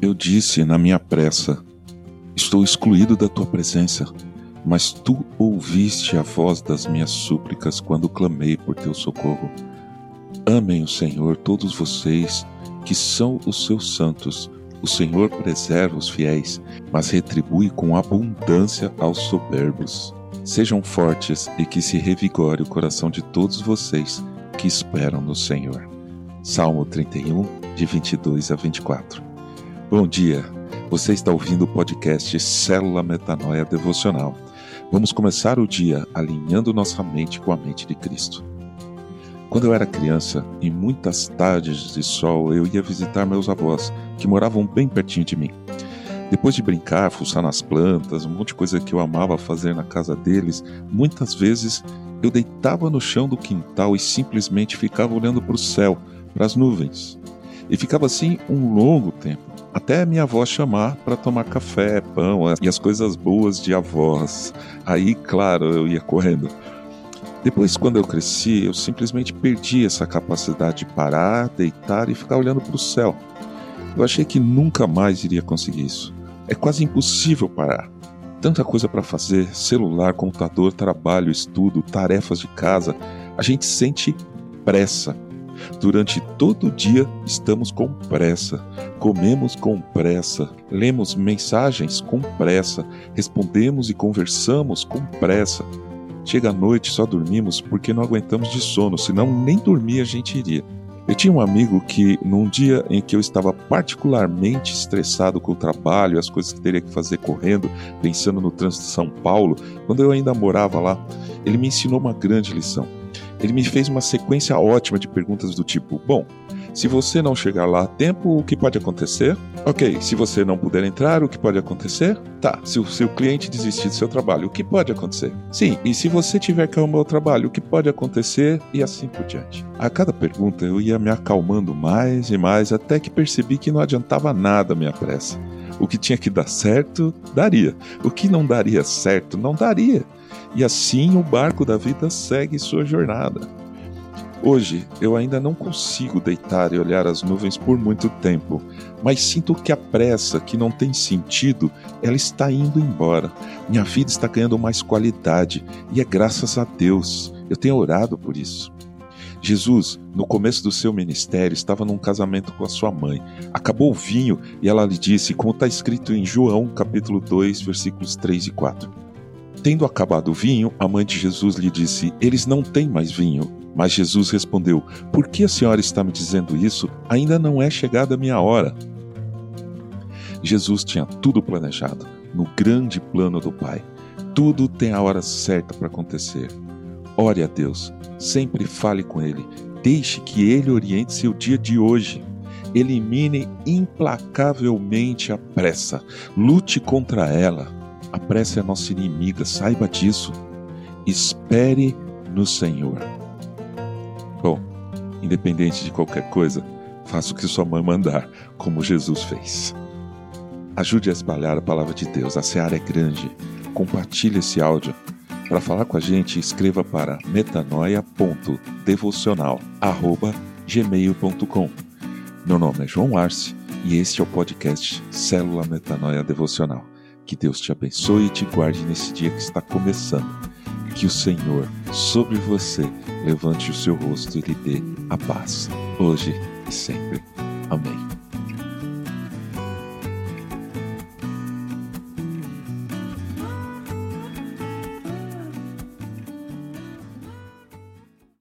Eu disse na minha pressa: Estou excluído da tua presença, mas tu ouviste a voz das minhas súplicas quando clamei por teu socorro. Amem o Senhor todos vocês que são os seus santos. O Senhor preserva os fiéis, mas retribui com abundância aos soberbos. Sejam fortes e que se revigore o coração de todos vocês que esperam no Senhor. Salmo 31, de 22 a 24. Bom dia, você está ouvindo o podcast Célula Metanoia Devocional. Vamos começar o dia alinhando nossa mente com a mente de Cristo. Quando eu era criança, em muitas tardes de sol, eu ia visitar meus avós, que moravam bem pertinho de mim. Depois de brincar, fuçar nas plantas, um monte de coisa que eu amava fazer na casa deles, muitas vezes eu deitava no chão do quintal e simplesmente ficava olhando para o céu, para as nuvens. E ficava assim um longo tempo, até minha avó chamar para tomar café, pão e as coisas boas de avós. Aí, claro, eu ia correndo. Depois, quando eu cresci, eu simplesmente perdi essa capacidade de parar, deitar e ficar olhando para o céu. Eu achei que nunca mais iria conseguir isso. É quase impossível parar. Tanta coisa para fazer: celular, computador, trabalho, estudo, tarefas de casa. A gente sente pressa. Durante todo o dia estamos com pressa, comemos com pressa, lemos mensagens com pressa, respondemos e conversamos com pressa. Chega a noite, só dormimos porque não aguentamos de sono, senão nem dormir a gente iria. Eu tinha um amigo que, num dia em que eu estava particularmente estressado com o trabalho, as coisas que teria que fazer correndo, pensando no trânsito de São Paulo, quando eu ainda morava lá, ele me ensinou uma grande lição. Ele me fez uma sequência ótima de perguntas do tipo: Bom, se você não chegar lá a tempo, o que pode acontecer? Ok, se você não puder entrar, o que pode acontecer? Tá, se o seu cliente desistir do seu trabalho, o que pode acontecer? Sim, e se você tiver que arrumar o trabalho, o que pode acontecer? E assim por diante. A cada pergunta eu ia me acalmando mais e mais até que percebi que não adiantava nada a minha pressa. O que tinha que dar certo, daria. O que não daria certo, não daria. E assim o barco da vida segue sua jornada. Hoje eu ainda não consigo deitar e olhar as nuvens por muito tempo, mas sinto que a pressa, que não tem sentido, ela está indo embora. Minha vida está ganhando mais qualidade e é graças a Deus. Eu tenho orado por isso. Jesus, no começo do seu ministério, estava num casamento com a sua mãe. Acabou o vinho e ela lhe disse, como está escrito em João, capítulo 2, versículos 3 e 4. Tendo acabado o vinho, a mãe de Jesus lhe disse: Eles não têm mais vinho. Mas Jesus respondeu: Por que a senhora está me dizendo isso? Ainda não é chegada a minha hora. Jesus tinha tudo planejado, no grande plano do Pai. Tudo tem a hora certa para acontecer. Ore a Deus, sempre fale com Ele, deixe que Ele oriente seu dia de hoje. Elimine implacavelmente a pressa, lute contra ela. A pressa é nossa inimiga, saiba disso. Espere no Senhor. Bom, independente de qualquer coisa, faça o que sua mãe mandar, como Jesus fez. Ajude a espalhar a palavra de Deus, a seara é grande. Compartilhe esse áudio. Para falar com a gente, escreva para metanoia.devocional.gmail.com Meu nome é João Arce e este é o podcast Célula Metanoia Devocional. Que Deus te abençoe e te guarde nesse dia que está começando que o Senhor sobre você levante o seu rosto e lhe dê a paz, hoje e sempre. Amém.